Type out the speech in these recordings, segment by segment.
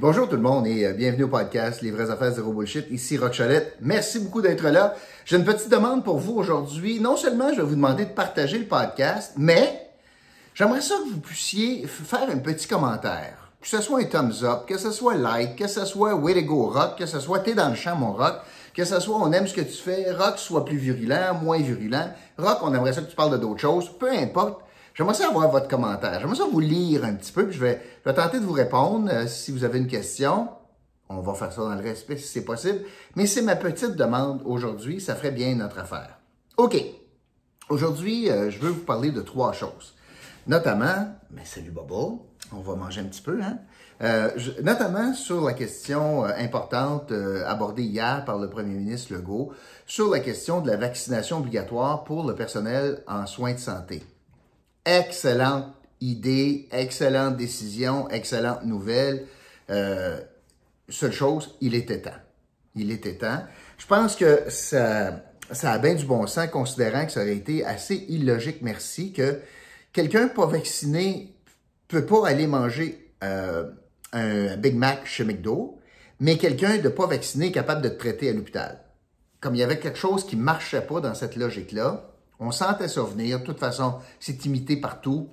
Bonjour tout le monde et euh, bienvenue au podcast Les vraies affaires zéro bullshit. Ici Rock Cholette. Merci beaucoup d'être là. J'ai une petite demande pour vous aujourd'hui. Non seulement je vais vous demander de partager le podcast, mais j'aimerais ça que vous puissiez faire un petit commentaire. Que ce soit un thumbs up, que ce soit like, que ce soit way to go rock, que ce soit t'es dans le champ mon rock, que ce soit on aime ce que tu fais, rock soit plus virulent, moins virulent, rock on aimerait ça que tu parles de d'autres choses, peu importe. J'aimerais ça avoir votre commentaire. J'aimerais ça vous lire un petit peu, puis je vais, je vais tenter de vous répondre. Euh, si vous avez une question, on va faire ça dans le respect si c'est possible. Mais c'est ma petite demande aujourd'hui. Ça ferait bien notre affaire. OK. Aujourd'hui, euh, je veux vous parler de trois choses. Notamment, mais salut Bobo, on va manger un petit peu, hein? Euh, notamment sur la question importante abordée hier par le premier ministre Legault, sur la question de la vaccination obligatoire pour le personnel en soins de santé. Excellente idée, excellente décision, excellente nouvelle. Euh, seule chose, il était temps. Il était temps. Je pense que ça, ça a bien du bon sens, considérant que ça aurait été assez illogique, merci, que quelqu'un pas vacciné peut pas aller manger euh, un Big Mac chez McDo, mais quelqu'un de pas vacciné est capable de te traiter à l'hôpital. Comme il y avait quelque chose qui marchait pas dans cette logique-là, on sentait ça venir. De toute façon, c'est imité partout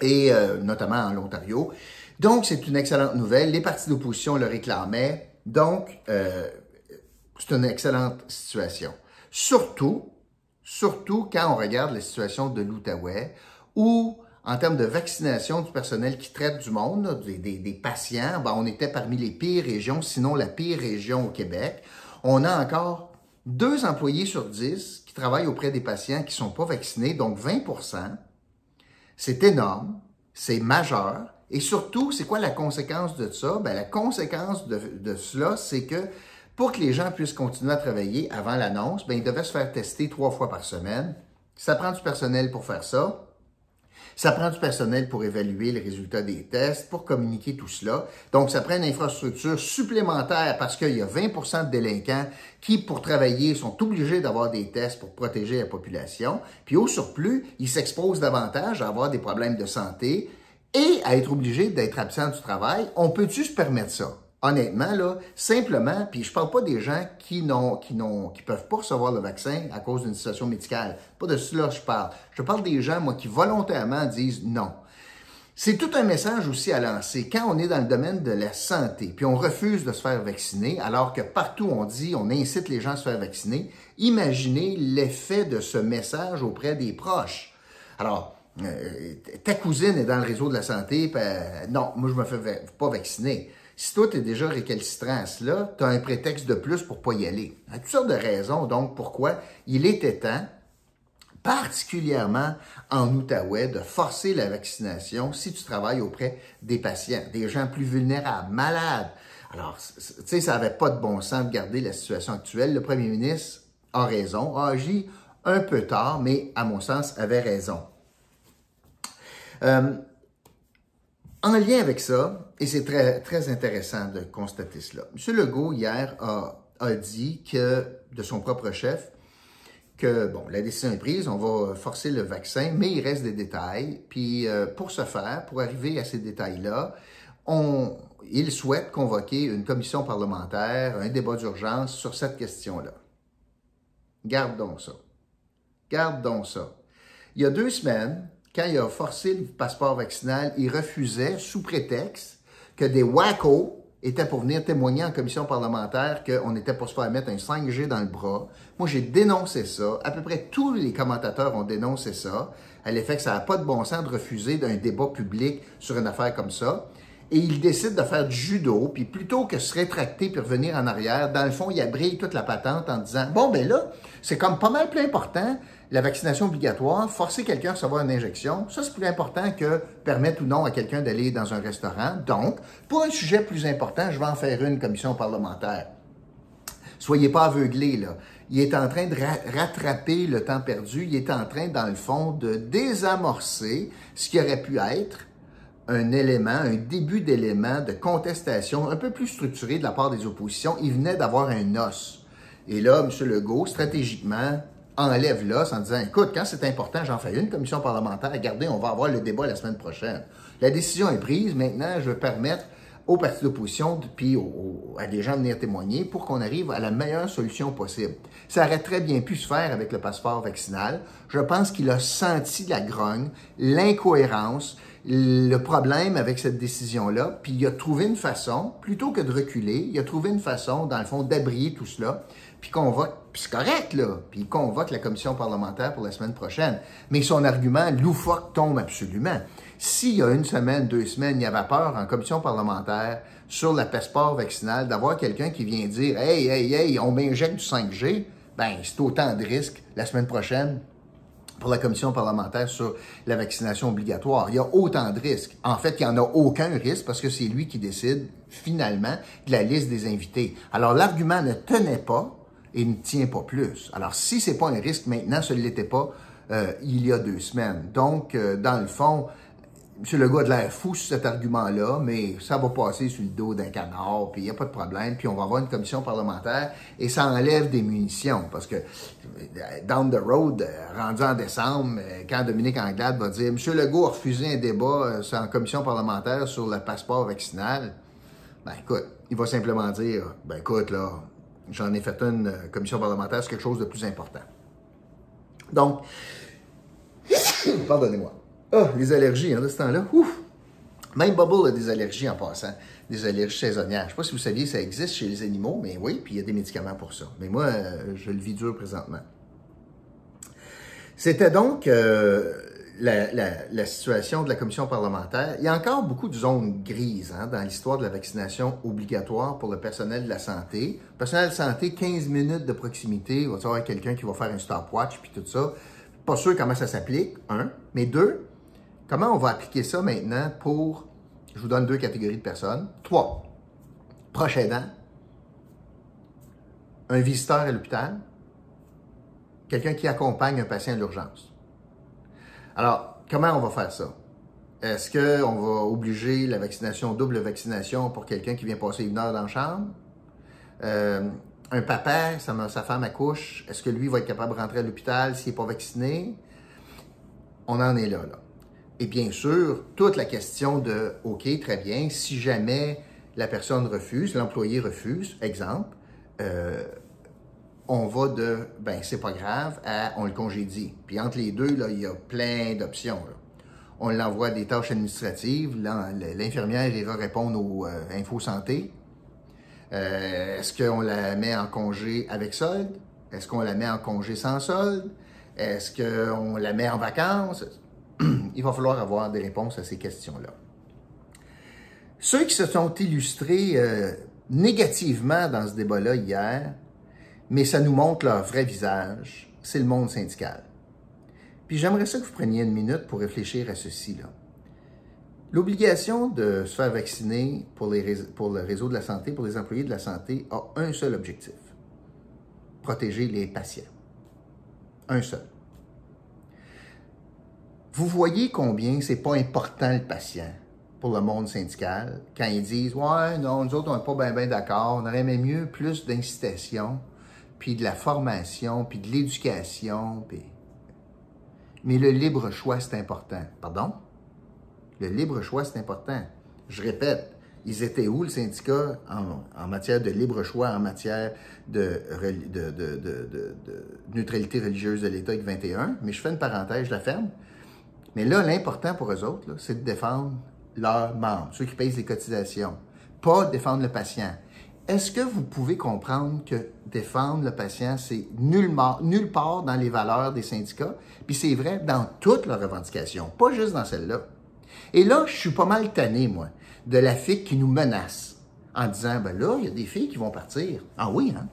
et euh, notamment en Ontario. Donc, c'est une excellente nouvelle. Les partis d'opposition le réclamaient. Donc, euh, c'est une excellente situation. Surtout, surtout quand on regarde la situation de l'Outaouais, où, en termes de vaccination du personnel qui traite du monde, des- des patients, ben, on était parmi les pires régions, sinon la pire région au Québec. On a encore deux employés sur dix qui travaillent auprès des patients qui ne sont pas vaccinés, donc 20 c'est énorme, c'est majeur. Et surtout, c'est quoi la conséquence de ça? Ben, la conséquence de, de cela, c'est que pour que les gens puissent continuer à travailler avant l'annonce, ben, ils devaient se faire tester trois fois par semaine. Ça prend du personnel pour faire ça. Ça prend du personnel pour évaluer les résultats des tests, pour communiquer tout cela. Donc, ça prend une infrastructure supplémentaire parce qu'il y a 20% de délinquants qui, pour travailler, sont obligés d'avoir des tests pour protéger la population. Puis, au surplus, ils s'exposent davantage à avoir des problèmes de santé et à être obligés d'être absents du travail. On peut-tu se permettre ça? Honnêtement, là, simplement, puis je parle pas des gens qui n'ont, qui n'ont, qui peuvent pas recevoir le vaccin à cause d'une situation médicale. Pas de cela que je parle. Je parle des gens, moi, qui volontairement disent non. C'est tout un message aussi à lancer. Quand on est dans le domaine de la santé, puis on refuse de se faire vacciner, alors que partout on dit, on incite les gens à se faire vacciner, imaginez l'effet de ce message auprès des proches. Alors, euh, ta cousine est dans le réseau de la santé, puis, euh, non, moi je me fais pas vacciner. Si toi, tu es déjà récalcitrant à cela, tu as un prétexte de plus pour pas y aller. Il y a toutes sortes de raisons, donc, pourquoi il était temps particulièrement en Outaouais, de forcer la vaccination si tu travailles auprès des patients, des gens plus vulnérables, malades. Alors, tu sais, ça n'avait pas de bon sens de garder la situation actuelle. Le premier ministre a raison, a agi un peu tard, mais à mon sens, avait raison. Euh, en lien avec ça, et c'est très, très intéressant de constater cela, M. Legault, hier, a, a dit que, de son propre chef, que, bon, la décision est prise, on va forcer le vaccin, mais il reste des détails. Puis, euh, pour ce faire, pour arriver à ces détails-là, on, il souhaite convoquer une commission parlementaire, un débat d'urgence sur cette question-là. Garde donc ça. Garde donc ça. Il y a deux semaines, quand il a forcé le passeport vaccinal, il refusait, sous prétexte que des wackos étaient pour venir témoigner en commission parlementaire qu'on était pour se faire mettre un 5G dans le bras. Moi, j'ai dénoncé ça. À peu près tous les commentateurs ont dénoncé ça, à l'effet que ça n'a pas de bon sens de refuser d'un débat public sur une affaire comme ça. Et il décide de faire du judo, puis plutôt que se rétracter puis revenir en arrière, dans le fond, il abrille toute la patente en disant Bon, ben là, c'est comme pas mal plus important, la vaccination obligatoire, forcer quelqu'un à recevoir une injection, ça c'est plus important que permettre ou non à quelqu'un d'aller dans un restaurant. Donc, pour un sujet plus important, je vais en faire une commission parlementaire. Soyez pas aveuglés, là. Il est en train de ra- rattraper le temps perdu. Il est en train, dans le fond, de désamorcer ce qui aurait pu être un élément, un début d'élément de contestation un peu plus structuré de la part des oppositions. Il venait d'avoir un os. Et là, M. Legault, stratégiquement, enlève l'os en disant, écoute, quand c'est important, j'en fais une commission parlementaire. Regardez, on va avoir le débat la semaine prochaine. La décision est prise. Maintenant, je vais permettre aux partis d'opposition, puis à des gens de venir témoigner pour qu'on arrive à la meilleure solution possible. Ça aurait très bien pu se faire avec le passeport vaccinal. Je pense qu'il a senti la grogne, l'incohérence, le problème avec cette décision-là, puis il a trouvé une façon, plutôt que de reculer, il a trouvé une façon, dans le fond, d'abrier tout cela, puis convoque, puis c'est correct, là, puis il convoque la commission parlementaire pour la semaine prochaine. Mais son argument loufoque tombe absolument. S'il y a une semaine, deux semaines, il y avait peur en commission parlementaire sur le passeport vaccinal d'avoir quelqu'un qui vient dire Hey, hey, hey, on m'injecte du 5G, ben c'est autant de risques la semaine prochaine pour la commission parlementaire sur la vaccination obligatoire. Il y a autant de risques. En fait, il n'y en a aucun risque parce que c'est lui qui décide finalement de la liste des invités. Alors l'argument ne tenait pas et ne tient pas plus. Alors si c'est pas un risque maintenant, ce ne l'était pas euh, il y a deux semaines. Donc, euh, dans le fond, M. Legault a de l'air fou sur cet argument-là, mais ça va passer sur le dos d'un canard, puis il n'y a pas de problème, puis on va avoir une commission parlementaire, et ça enlève des munitions, parce que down the road, rendu en décembre, quand Dominique Anglade va dire « M. Legault a refusé un débat euh, en commission parlementaire sur le passeport vaccinal », ben écoute, il va simplement dire « Ben écoute, là, j'en ai fait une euh, commission parlementaire, c'est quelque chose de plus important. » Donc, pardonnez-moi. Ah, les allergies, hein, de ce temps-là. Ouf! Même Bubble a des allergies en passant, des allergies saisonnières. Je ne sais pas si vous saviez, ça existe chez les animaux, mais oui, puis il y a des médicaments pour ça. Mais moi, euh, je le vis dur présentement. C'était donc euh, la, situation de la commission parlementaire. Il y a encore beaucoup de zones grises hein, dans l'histoire de la vaccination obligatoire pour le personnel de la santé. Personnel de santé, 15 minutes de proximité, il va y avoir quelqu'un qui va faire un stopwatch, puis tout ça. Pas sûr comment ça s'applique, un. Mais deux, Comment on va appliquer ça maintenant pour, je vous donne deux catégories de personnes. Trois, proche aidant, un visiteur à l'hôpital, quelqu'un qui accompagne un patient à l'urgence. Alors, comment on va faire ça? Est-ce qu'on va obliger la vaccination, double vaccination pour quelqu'un qui vient passer une heure dans la chambre? Euh, un papa, sa, sa femme accouche, est-ce que lui va être capable de rentrer à l'hôpital s'il n'est pas vacciné? On en est là, là. Et bien sûr, toute la question de, OK, très bien, si jamais la personne refuse, l'employé refuse, exemple, euh, on va de, ben c'est pas grave, à on le congédie. Puis entre les deux, là, il y a plein d'options. On l'envoie à des tâches administratives, l'infirmière ira répondre aux euh, infos santé. Euh, est-ce qu'on la met en congé avec solde? Est-ce qu'on la met en congé sans solde? Est-ce qu'on la met en vacances? il va falloir avoir des réponses à ces questions-là. Ceux qui se sont illustrés euh, négativement dans ce débat-là hier, mais ça nous montre leur vrai visage, c'est le monde syndical. Puis j'aimerais que vous preniez une minute pour réfléchir à ceci. là. L'obligation de se faire vacciner pour, les, pour le réseau de la santé, pour les employés de la santé, a un seul objectif. Protéger les patients. Un seul. Vous voyez combien c'est pas important le patient pour le monde syndical quand ils disent Ouais, non, nous autres, on n'est pas bien ben, d'accord, on aurait aimé mieux plus d'incitation, puis de la formation, puis de l'éducation, puis. Mais le libre choix, c'est important. Pardon? Le libre choix, c'est important. Je répète, ils étaient où, le syndicat, en, matière de libre choix, en matière de, de, neutralité religieuse de l'État avec 21? Mais je fais une parenthèse, je la ferme. Mais là, l'important pour eux autres, c'est de défendre leurs membres, ceux qui payent les cotisations, pas défendre le patient. Est-ce que vous pouvez comprendre que défendre le patient, c'est nulle part dans les valeurs des syndicats, puis c'est vrai dans toutes leurs revendications, pas juste dans celle-là. Et là, je suis pas mal tanné, moi, de la FIC qui nous menace en disant, ben là, il y a des filles qui vont partir. Ah oui, hein?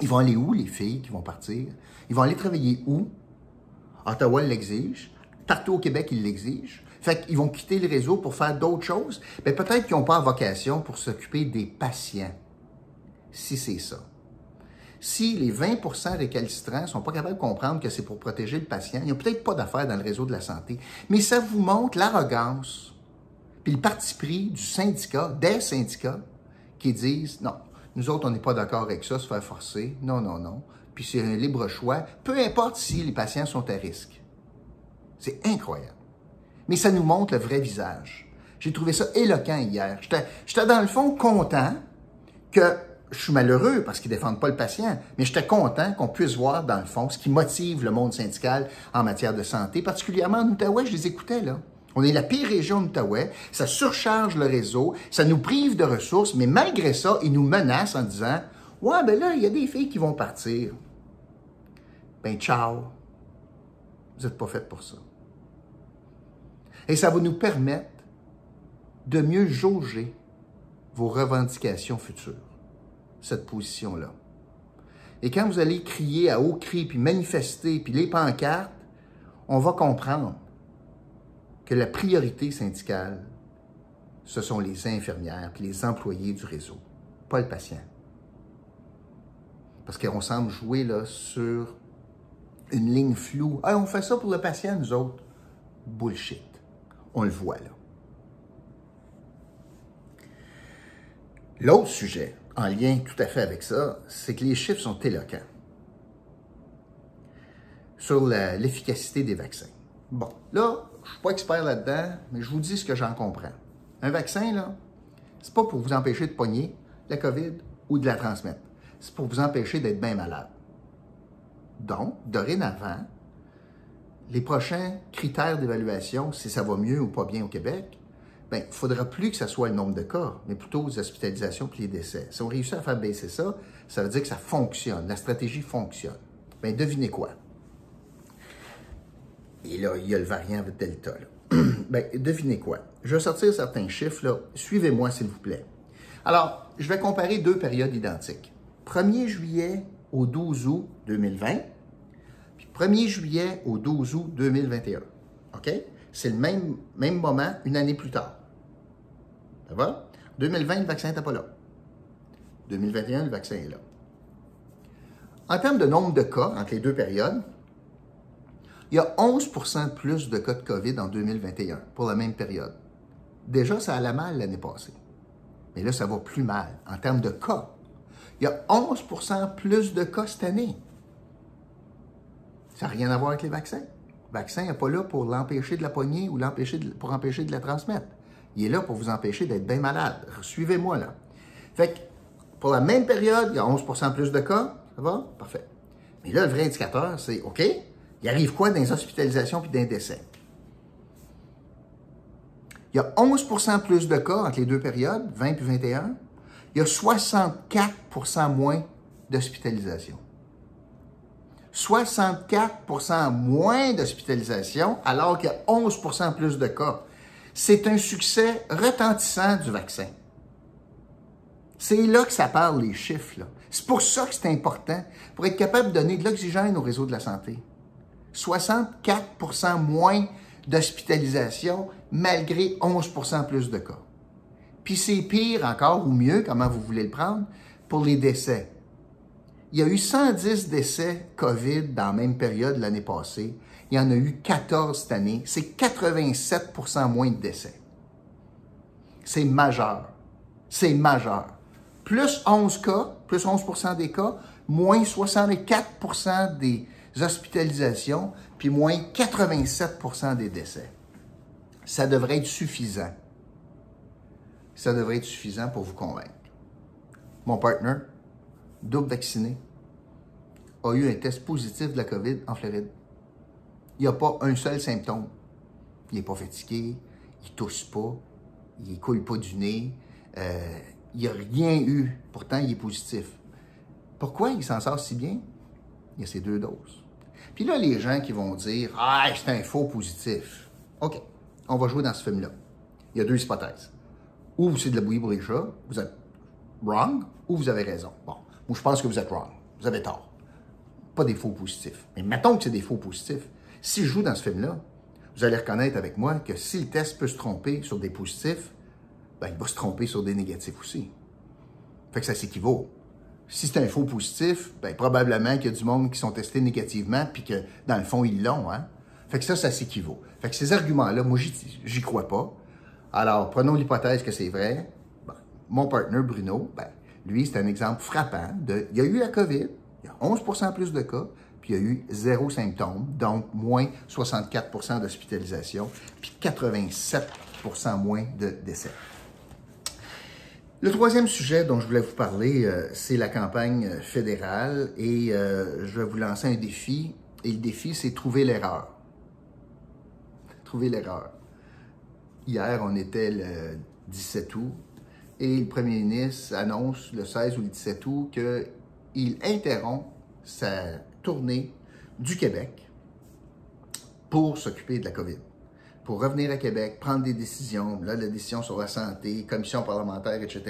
Ils vont aller où, les filles qui vont partir? Ils vont aller travailler où? Ottawa l'exige. Partout au Québec, ils l'exigent. Fait qu'ils vont quitter le réseau pour faire d'autres choses. Mais peut-être qu'ils n'ont pas vocation pour s'occuper des patients. Si c'est ça. Si les 20 récalcitrants ne sont pas capables de comprendre que c'est pour protéger le patient, il n'y a peut-être pas d'affaires dans le réseau de la santé. Mais ça vous montre l'arrogance puis le parti pris du syndicat, des syndicats, qui disent non, nous autres, on n'est pas d'accord avec ça, se faire forcer. Non, non, non. Puis c'est un libre choix, peu importe si les patients sont à risque. C'est incroyable. Mais ça nous montre le vrai visage. J'ai trouvé ça éloquent hier. J'étais dans le fond content que je suis malheureux parce qu'ils ne défendent pas le patient, mais j'étais content qu'on puisse voir, dans le fond, ce qui motive le monde syndical en matière de santé, particulièrement en Outaouais, je les écoutais, là. On est la pire région d'Outaouais, ça surcharge le réseau, ça nous prive de ressources, mais malgré ça, ils nous menacent en disant Ouais, ben là, il y a des filles qui vont partir. Ben, ciao. Vous n'êtes pas fait pour ça. Et ça va nous permettre de mieux jauger vos revendications futures cette position-là. Et quand vous allez crier à haut cri, puis manifester, puis les pancartes, on va comprendre que la priorité syndicale, ce sont les infirmières puis les employés du réseau, pas le patient. Parce qu'on semble jouer là, sur une ligne floue. Ah, on fait ça pour le patient, nous autres. Bullshit. On le voit là. L'autre sujet, en lien tout à fait avec ça, c'est que les chiffres sont éloquents sur l'efficacité des vaccins. Bon, là, je ne suis pas expert là-dedans, mais je vous dis ce que j'en comprends. Un vaccin, là, c'est pas pour vous empêcher de pogner la COVID ou de la transmettre. C'est pour vous empêcher d'être bien malade. Donc, dorénavant, les prochains critères d'évaluation, si ça va mieux ou pas bien au Québec, il ben, ne faudra plus que ce soit le nombre de cas, mais plutôt les hospitalisations et les décès. Si on réussit à faire baisser ça, ça veut dire que ça fonctionne, la stratégie fonctionne. Bien, devinez quoi? Et là, il y a le variant Delta. Bien, devinez quoi? Je vais sortir certains chiffres. Là. Suivez-moi, s'il vous plaît. Alors, je vais comparer deux périodes identiques. 1er juillet au 12 août 2020, puis 1er juillet au 12 août 2021. OK? C'est le même, même moment, une année plus tard. Ça va? 2020, le vaccin n'était pas là. 2021, le vaccin est là. En termes de nombre de cas entre les deux périodes, il y a 11 de plus de cas de COVID en 2021 pour la même période. Déjà, ça allait mal l'année passée. Mais là, ça va plus mal en termes de cas. Il y a 11% plus de cas cette année. Ça n'a rien à voir avec les vaccins. Le vaccin n'est pas là pour l'empêcher de la poigner ou pour empêcher de la transmettre. Il est là pour vous empêcher d'être bien malade. Suivez-moi là. Fait que pour la même période, il y a 11% plus de cas. Ça va? Parfait. Mais là, le vrai indicateur, c'est OK, il arrive quoi dans les hospitalisations puis dans les décès? Il y a 11% plus de cas entre les deux périodes, 20 puis 21. Il y a 64% moins d'hospitalisation. 64% moins d'hospitalisation alors qu'il y a 11% plus de cas. C'est un succès retentissant du vaccin. C'est là que ça parle, les chiffres. C'est pour ça que c'est important, pour être capable de donner de l'oxygène au réseau de la santé. 64% moins d'hospitalisation malgré 11% plus de cas. Puis c'est pire encore ou mieux, comment vous voulez le prendre, pour les décès. Il y a eu 110 décès COVID dans la même période l'année passée. Il y en a eu 14 cette année. C'est 87% moins de décès. C'est majeur. C'est majeur. Plus 11 cas, plus 11% des cas, moins 64% des hospitalisations, puis moins 87% des décès. Ça devrait être suffisant. Ça devrait être suffisant pour vous convaincre. Mon partner, double vacciné, a eu un test positif de la COVID en Floride. Il n'y a pas un seul symptôme. Il n'est pas fatigué, il tousse pas, il ne coule pas du nez, euh, il n'y a rien eu. Pourtant, il est positif. Pourquoi il s'en sort si bien? Il y a ces deux doses. Puis là, les gens qui vont dire Ah, c'est un faux positif. OK, on va jouer dans ce film-là. Il y a deux hypothèses. Ou c'est de la bouillie pour vous êtes wrong, ou vous avez raison. Bon, je pense que vous êtes wrong. Vous avez tort. Pas des faux positifs. Mais mettons que c'est des faux positifs. Si je joue dans ce film-là, vous allez reconnaître avec moi que si le test peut se tromper sur des positifs, ben, il va se tromper sur des négatifs aussi. Fait que ça s'équivaut. Si c'est un faux positif, ben, probablement qu'il y a du monde qui sont testés négativement, puis que dans le fond, ils l'ont. Hein? Fait que ça, ça s'équivaut. Fait que ces arguments-là, moi, j'y crois pas. Alors, prenons l'hypothèse que c'est vrai. Mon partenaire, Bruno, ben, lui, c'est un exemple frappant de. Il y a eu la COVID, il y a 11% plus de cas, puis il y a eu zéro symptôme, donc moins 64% d'hospitalisation, puis 87% moins de décès. Le troisième sujet dont je voulais vous parler, euh, c'est la campagne fédérale et euh, je vais vous lancer un défi. Et le défi, c'est trouver l'erreur. Trouver l'erreur. Hier, on était le 17 août et le premier ministre annonce le 16 ou le 17 août qu'il interrompt sa tournée du Québec pour s'occuper de la COVID. Pour revenir à Québec, prendre des décisions, là, la décision sur la santé, commission parlementaire, etc.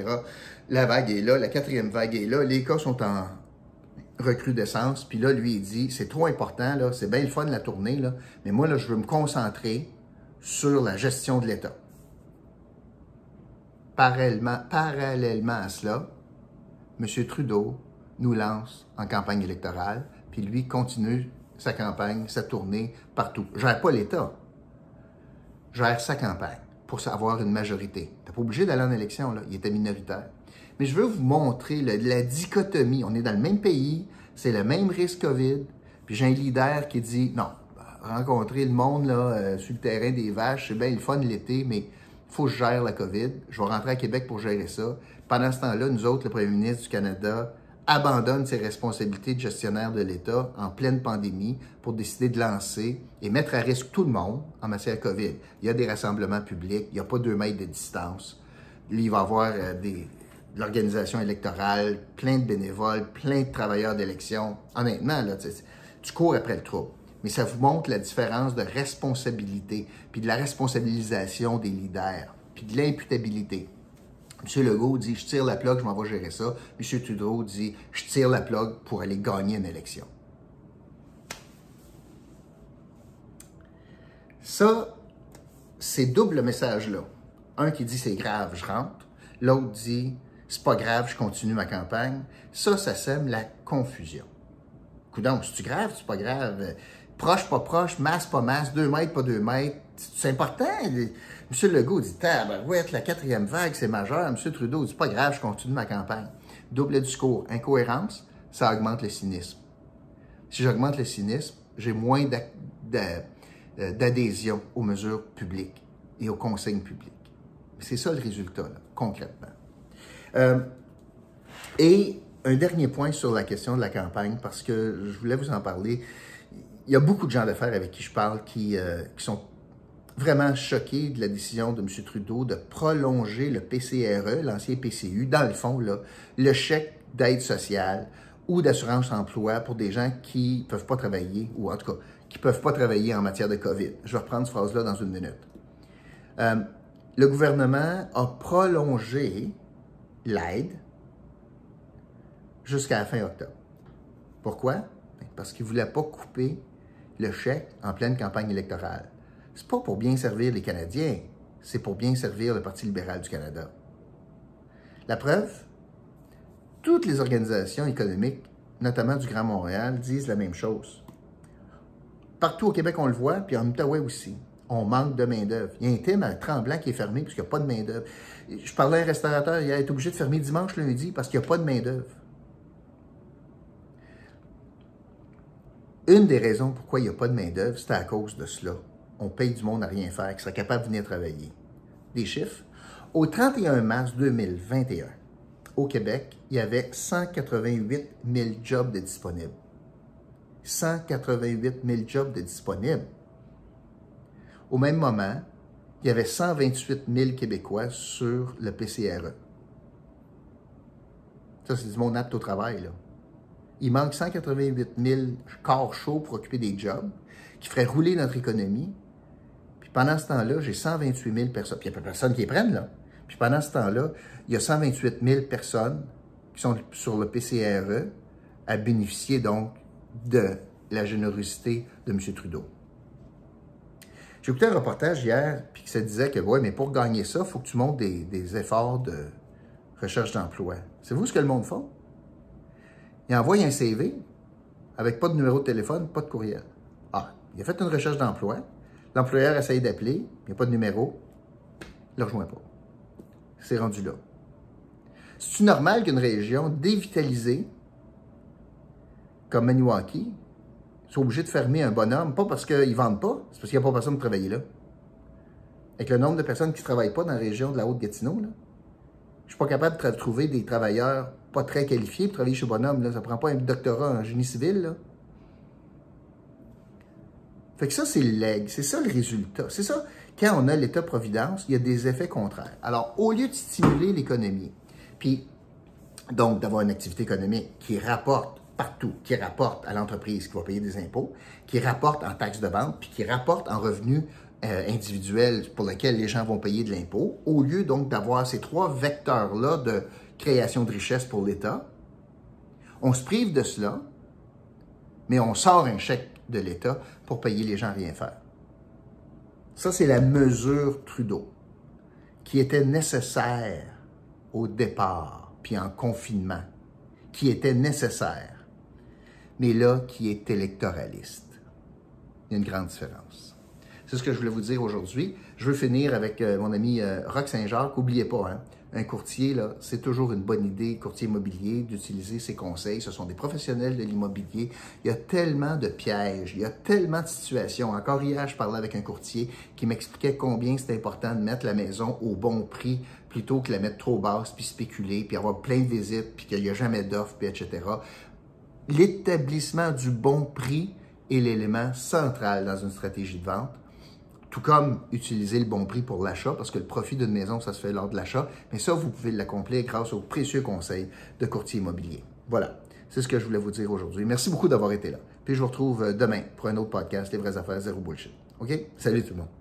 La vague est là, la quatrième vague est là, les cas sont en recrudescence, puis là, lui, il dit, c'est trop important, là, c'est bien le fun la tournée, là, mais moi, là, je veux me concentrer sur la gestion de l'État. Parallèlement, à cela, M. Trudeau nous lance en campagne électorale, puis lui continue sa campagne, sa tournée partout. Je gère pas l'État. Je gère sa campagne pour avoir une majorité. Tu pas obligé d'aller en élection, là. il était minoritaire. Mais je veux vous montrer la dichotomie. On est dans le même pays, c'est le même risque COVID, puis j'ai un leader qui dit non, rencontrer le monde là, euh, sur le terrain des vaches, c'est bien le fun l'été, mais faut que je gère la COVID. Je vais rentrer à Québec pour gérer ça. Pendant ce temps-là, nous autres, le premier ministre du Canada, abandonne ses responsabilités de gestionnaire de l'État en pleine pandémie pour décider de lancer et mettre à risque tout le monde en matière COVID. Il y a des rassemblements publics, il n'y a pas deux mètres de distance. il va y avoir euh, des, de l'organisation électorale, plein de bénévoles, plein de travailleurs d'élection. Honnêtement, là, tu cours après le trouble. Mais ça vous montre la différence de responsabilité, puis de la responsabilisation des leaders, puis de l'imputabilité. M. Legault dit Je tire la plug, je m'en vais gérer ça. M. Trudeau dit Je tire la plug pour aller gagner une élection. Ça, c'est double message-là. Un qui dit c'est grave, je rentre. L'autre dit c'est pas grave, je continue ma campagne. Ça, ça sème la confusion. Coudon, c'est-tu grave, c'est pas grave? Proche, pas proche, masse, pas masse, deux mètres, pas deux mètres. C'est important. M. Legault dit, ouais, la quatrième vague, c'est majeur. M. Trudeau dit, pas grave, je continue ma campagne. Double discours, incohérence, ça augmente le cynisme. Si j'augmente le cynisme, j'ai moins euh, d'adhésion aux mesures publiques et aux consignes publiques. C'est ça le résultat, concrètement. Euh, et un dernier point sur la question de la campagne, parce que je voulais vous en parler. Il y a beaucoup de gens d'affaires avec qui je parle qui, euh, qui sont vraiment choqués de la décision de M. Trudeau de prolonger le PCRE, l'ancien PCU, dans le fond, là, le chèque d'aide sociale ou d'assurance emploi pour des gens qui ne peuvent pas travailler, ou en tout cas, qui ne peuvent pas travailler en matière de COVID. Je vais reprendre cette phrase-là dans une minute. Euh, le gouvernement a prolongé l'aide jusqu'à la fin octobre. Pourquoi? Ben, parce qu'il ne voulait pas couper le chèque en pleine campagne électorale c'est pas pour bien servir les Canadiens, c'est pour bien servir le Parti libéral du Canada. La preuve, toutes les organisations économiques, notamment du Grand Montréal, disent la même chose. Partout au Québec, on le voit, puis en Outaouais aussi. On manque de main-d'œuvre. Il y a un thème à Tremblant qui est fermé parce qu'il n'y a pas de main-d'œuvre. Je parlais à un restaurateur, il a été obligé de fermer dimanche, lundi parce qu'il n'y a pas de main-d'œuvre. Une des raisons pourquoi il n'y a pas de main-d'œuvre, c'est à cause de cela on paye du monde à rien faire, qui serait capable de venir travailler. Des chiffres. Au 31 mars 2021, au Québec, il y avait 188 000 jobs de disponibles. 188 000 jobs de disponibles. Au même moment, il y avait 128 000 Québécois sur le PCRE. Ça, c'est du monde apte au travail. Là. Il manque 188 000 corps chauds pour occuper des jobs qui feraient rouler notre économie, pendant ce temps-là, j'ai 128 000 personnes. Puis il n'y a personne qui les prenne, là. Puis pendant ce temps-là, il y a 128 000 personnes qui sont sur le PCRE à bénéficier donc de la générosité de M. Trudeau. J'ai écouté un reportage hier, puis qui se disait que, ouais, mais pour gagner ça, il faut que tu montes des, efforts de recherche d'emploi. C'est vous ce que le monde fait? Il envoie un CV avec pas de numéro de téléphone, pas de courriel. Ah, il a fait une recherche d'emploi, L'employeur essaye d'appeler, il n'y a pas de numéro, il ne rejoint pas. C'est rendu là. C'est-tu normal qu'une région dévitalisée comme Maniwaki soit obligée de fermer un bonhomme, pas parce qu'ils ne vendent pas, c'est parce qu'il n'y a pas personne de travailler là? avec le nombre de personnes qui ne travaillent pas dans la région de la Haute-Gatineau, je suis pas capable de trouver des travailleurs pas très qualifiés pour travailler chez Bonhomme. Là. Ça prend pas un doctorat en génie civil. Là. Fait que ça, c'est le. C'est ça le résultat. C'est ça, quand on a l'État-providence, il y a des effets contraires. Alors, au lieu de stimuler l'économie, puis donc d'avoir une activité économique qui rapporte partout, qui rapporte à l'entreprise qui va payer des impôts, qui rapporte en taxes de vente, puis qui rapporte en revenus euh, individuels pour lesquels les gens vont payer de l'impôt, au lieu donc d'avoir ces trois vecteurs-là de création de richesse pour l'État, on se prive de cela, mais on sort un chèque de l'État pour payer les gens à rien faire. Ça, c'est la mesure Trudeau qui était nécessaire au départ, puis en confinement, qui était nécessaire, mais là, qui est électoraliste. Il y a une grande différence. C'est ce que je voulais vous dire aujourd'hui. Je veux finir avec euh, mon ami euh, Rock Saint-Jacques. N'oubliez pas, hein, un courtier, c'est toujours une bonne idée, courtier immobilier, d'utiliser ses conseils. Ce sont des professionnels de l'immobilier. Il y a tellement de pièges, il y a tellement de situations. Encore hier, je parlais avec un courtier qui m'expliquait combien c'est important de mettre la maison au bon prix plutôt que la mettre trop basse, puis spéculer, puis avoir plein de visites, puis qu'il n'y a jamais d'offres, puis etc. L'établissement du bon prix est l'élément central dans une stratégie de vente. Tout comme utiliser le bon prix pour l'achat, parce que le profit d'une maison, ça se fait lors de l'achat. Mais ça, vous pouvez l'accomplir grâce aux précieux conseils de courtier immobilier. Voilà, c'est ce que je voulais vous dire aujourd'hui. Merci beaucoup d'avoir été là. Puis je vous retrouve demain pour un autre podcast, Les vraies affaires, zéro bullshit. OK? Salut tout le monde.